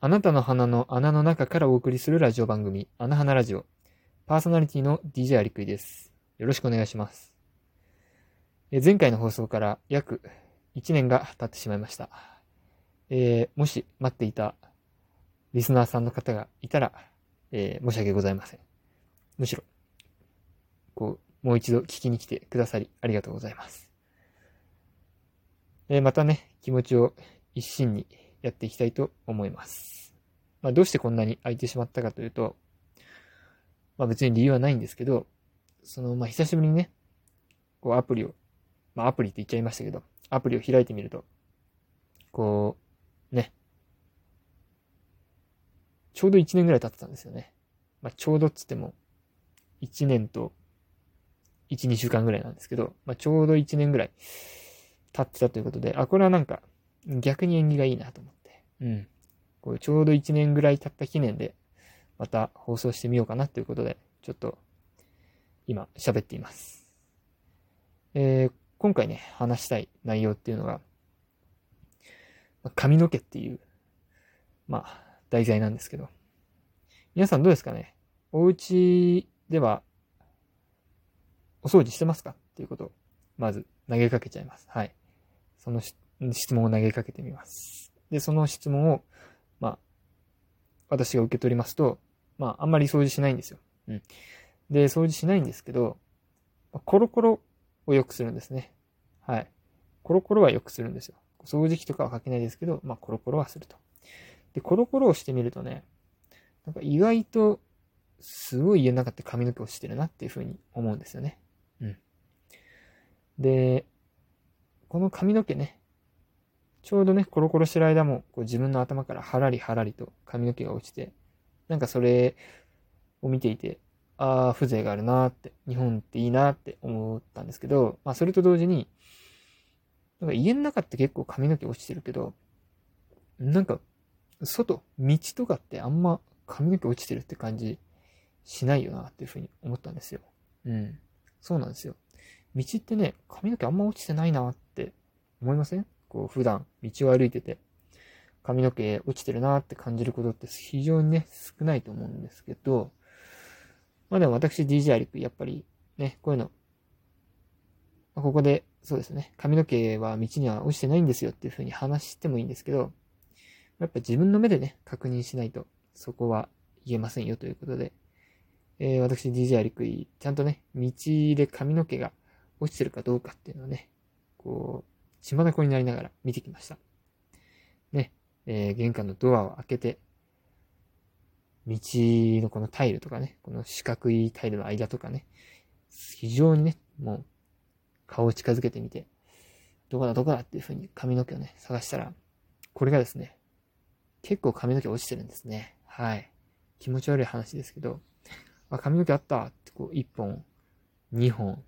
あなたの鼻の穴の中からお送りするラジオ番組、穴花ラジオ。パーソナリティの DJ アリクイです。よろしくお願いします。え前回の放送から約1年が経ってしまいました。えー、もし待っていたリスナーさんの方がいたら、えー、申し訳ございません。むしろ、こう、もう一度聞きに来てくださりありがとうございます。えー、またね、気持ちを一心にやっていきたいと思います。まあ、どうしてこんなに空いてしまったかというと、まあ別に理由はないんですけど、その、まあ久しぶりにね、こうアプリを、まあアプリって言っちゃいましたけど、アプリを開いてみると、こう、ね、ちょうど1年ぐらい経ってたんですよね。まあちょうどっつっても、1年と1、2週間ぐらいなんですけど、まあちょうど1年ぐらい経ってたということで、あ、これはなんか、逆に縁起がいいなと思って。うん。こうちょうど1年ぐらい経った記念で、また放送してみようかなということで、ちょっと、今、喋っています。えー、今回ね、話したい内容っていうのが、髪の毛っていう、まあ、題材なんですけど。皆さんどうですかね？お家では、お掃除してますか？っていうことを、まず投げかけちゃいます。はい。その質問を投げかけてみます。で、その質問を、まあ、私が受け取りますと、まあ、あんまり掃除しないんですよ。うん。で、掃除しないんですけど、コロコロをよくするんですね。はい。コロコロはよくするんですよ。掃除機とかはかけないですけど、まあ、コロコロはすると。で、コロコロをしてみるとね、なんか意外と、すごい家の中って髪の毛落ちてるなっていうふうに思うんですよね。うん。で、この髪の毛ね、ちょうどね、コロコロしてる間も、こう自分の頭からはらりはらりと髪の毛が落ちて、なんかそれを見ていて、ああ、風情があるなーって、日本っていいなって思ったんですけど、まあそれと同時に、なんか家の中って結構髪の毛落ちてるけど、なんか、外、道とかってあんま髪の毛落ちてるって感じしないよなっていうふうに思ったんですよ。うん。そうなんですよ。道ってね、髪の毛あんま落ちてないなって思いません？こう普段道を歩いてて髪の毛落ちてるなって感じることって非常にね、少ないと思うんですけど、まあでも私 DJ アリクやっぱりね、こういうの、ま、ここでそうですね、髪の毛は道には落ちてないんですよっていう風に話してもいいんですけど、やっぱ自分の目でね、確認しないとそこは言えませんよということで、え、私 DJ アリクイ、ちゃんとね、道で髪の毛が落ちてるかどうかっていうのをね、血まなこになりながら見てきました。ね、えー、玄関のドアを開けて、道のこのタイルとかね、この四角いタイルの間とかね、非常にね、もう顔を近づけてみて、どこだどこだっていう風に髪の毛をね、探したら、これがですね、結構髪の毛落ちてるんですね。はい。気持ち悪い話ですけど、あ、髪の毛あったってこう、1本、2本、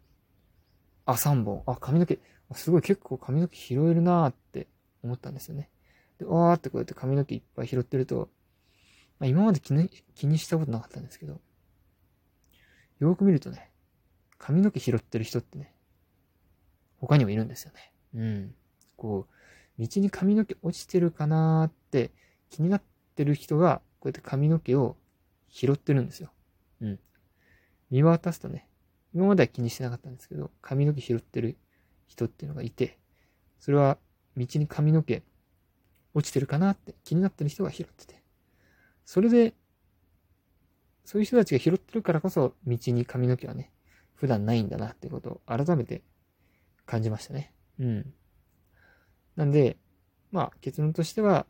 あ、3本、あ、髪の毛、すごい結構髪の毛拾えるなーって思ったんですよね。で、わーってこうやって髪の毛いっぱい拾ってると、まあ、今まで気に気にしたことなかったんですけど、よーく見るとね、髪の毛拾ってる人ってね、他にもいるんですよね。うん。こう、道に髪の毛落ちてるかなーって気になってる人が、こうやって髪の毛を拾ってるんですよ。うん。見渡すとね、今までは気にしてなかったんですけど、髪の毛拾ってる人っていうのがいて、それは道に髪の毛落ちてるかなって気になってる人が拾ってて。それで、そういう人たちが拾ってるからこそ道に髪の毛はね、普段ないんだなっていうことを改めて感じましたね。うん。なんで、まあ結論としては、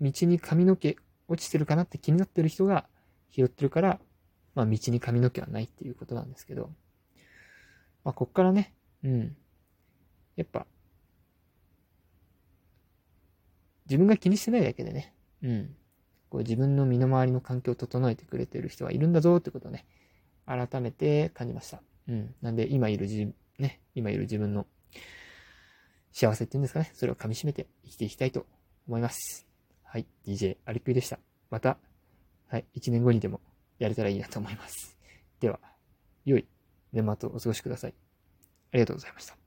道に髪の毛落ちてるかなって気になってる人が拾ってるから、まあ道に髪の毛はないっていうことなんですけど、まあこっからね、うん。やっぱ、自分が気にしてないだけでね、うん。こう自分の身の回りの環境を整えてくれてる人はいるんだぞってことをね、改めて感じました。うん。なんで、今いるじ、ね、今いる自分の幸せっていうんですかね、それを噛み締めて生きていきたいと思います。はい。DJ アリクイでした。また、はい。1年後にでもやれたらいいなと思います。では、良い年末をお過ごしください。ありがとうございました。